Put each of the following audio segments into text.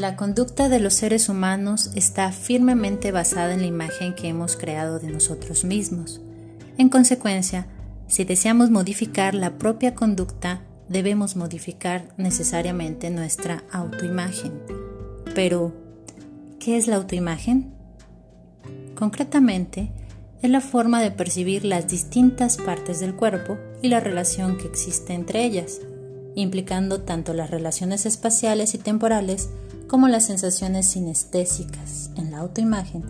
La conducta de los seres humanos está firmemente basada en la imagen que hemos creado de nosotros mismos. En consecuencia, si deseamos modificar la propia conducta, debemos modificar necesariamente nuestra autoimagen. Pero, ¿qué es la autoimagen? Concretamente, es la forma de percibir las distintas partes del cuerpo y la relación que existe entre ellas, implicando tanto las relaciones espaciales y temporales como las sensaciones sinestésicas. En la autoimagen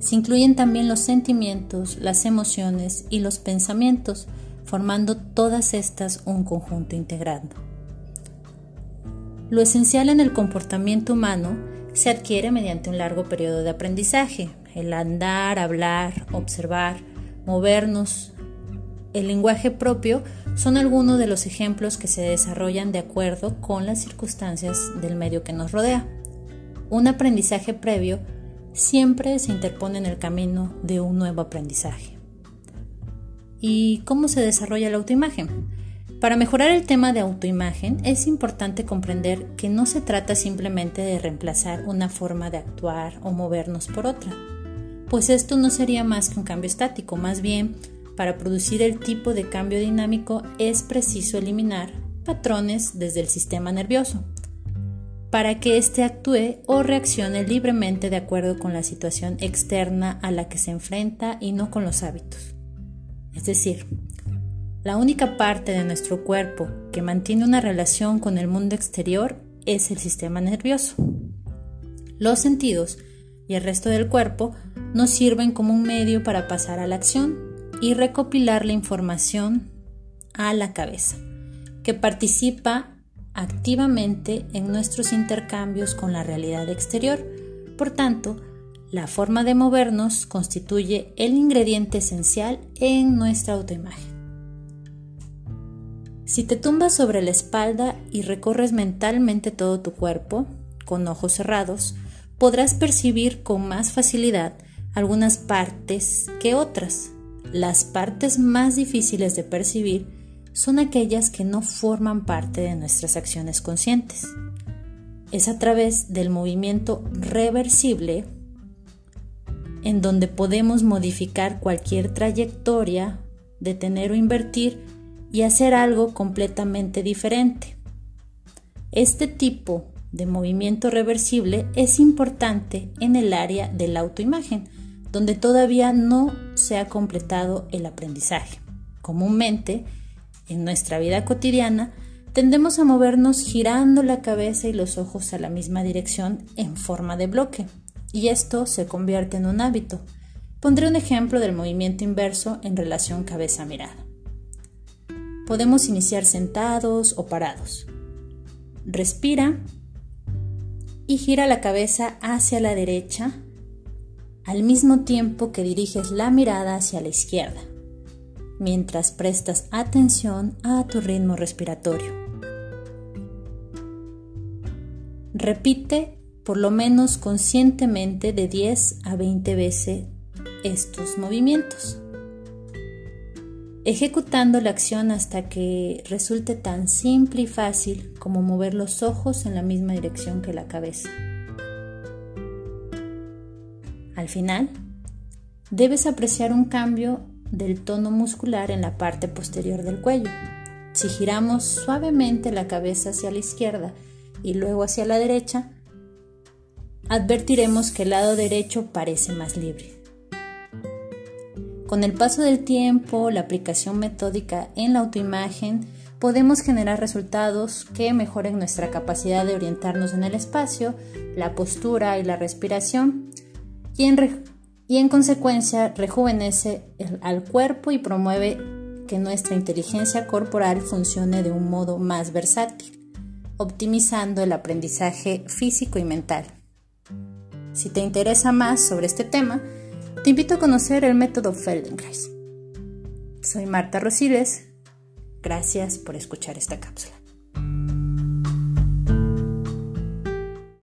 se incluyen también los sentimientos, las emociones y los pensamientos, formando todas estas un conjunto integrado. Lo esencial en el comportamiento humano se adquiere mediante un largo periodo de aprendizaje, el andar, hablar, observar, movernos. El lenguaje propio son algunos de los ejemplos que se desarrollan de acuerdo con las circunstancias del medio que nos rodea. Un aprendizaje previo siempre se interpone en el camino de un nuevo aprendizaje. ¿Y cómo se desarrolla la autoimagen? Para mejorar el tema de autoimagen es importante comprender que no se trata simplemente de reemplazar una forma de actuar o movernos por otra pues esto no sería más que un cambio estático, más bien, para producir el tipo de cambio dinámico es preciso eliminar patrones desde el sistema nervioso, para que éste actúe o reaccione libremente de acuerdo con la situación externa a la que se enfrenta y no con los hábitos. Es decir, la única parte de nuestro cuerpo que mantiene una relación con el mundo exterior es el sistema nervioso. Los sentidos y el resto del cuerpo nos sirven como un medio para pasar a la acción y recopilar la información a la cabeza, que participa activamente en nuestros intercambios con la realidad exterior. Por tanto, la forma de movernos constituye el ingrediente esencial en nuestra autoimagen. Si te tumbas sobre la espalda y recorres mentalmente todo tu cuerpo, con ojos cerrados, podrás percibir con más facilidad algunas partes que otras. Las partes más difíciles de percibir son aquellas que no forman parte de nuestras acciones conscientes. Es a través del movimiento reversible en donde podemos modificar cualquier trayectoria, detener o invertir y hacer algo completamente diferente. Este tipo de movimiento reversible es importante en el área de la autoimagen, donde todavía no se ha completado el aprendizaje. Comúnmente, en nuestra vida cotidiana, tendemos a movernos girando la cabeza y los ojos a la misma dirección en forma de bloque, y esto se convierte en un hábito. Pondré un ejemplo del movimiento inverso en relación cabeza-mirada. Podemos iniciar sentados o parados. Respira y gira la cabeza hacia la derecha al mismo tiempo que diriges la mirada hacia la izquierda, mientras prestas atención a tu ritmo respiratorio. Repite por lo menos conscientemente de 10 a 20 veces estos movimientos ejecutando la acción hasta que resulte tan simple y fácil como mover los ojos en la misma dirección que la cabeza. Al final, debes apreciar un cambio del tono muscular en la parte posterior del cuello. Si giramos suavemente la cabeza hacia la izquierda y luego hacia la derecha, advertiremos que el lado derecho parece más libre. Con el paso del tiempo, la aplicación metódica en la autoimagen, podemos generar resultados que mejoren nuestra capacidad de orientarnos en el espacio, la postura y la respiración, y en, y en consecuencia rejuvenece al cuerpo y promueve que nuestra inteligencia corporal funcione de un modo más versátil, optimizando el aprendizaje físico y mental. Si te interesa más sobre este tema, te invito a conocer el método Feldenkrais. Soy Marta Rosiles. Gracias por escuchar esta cápsula.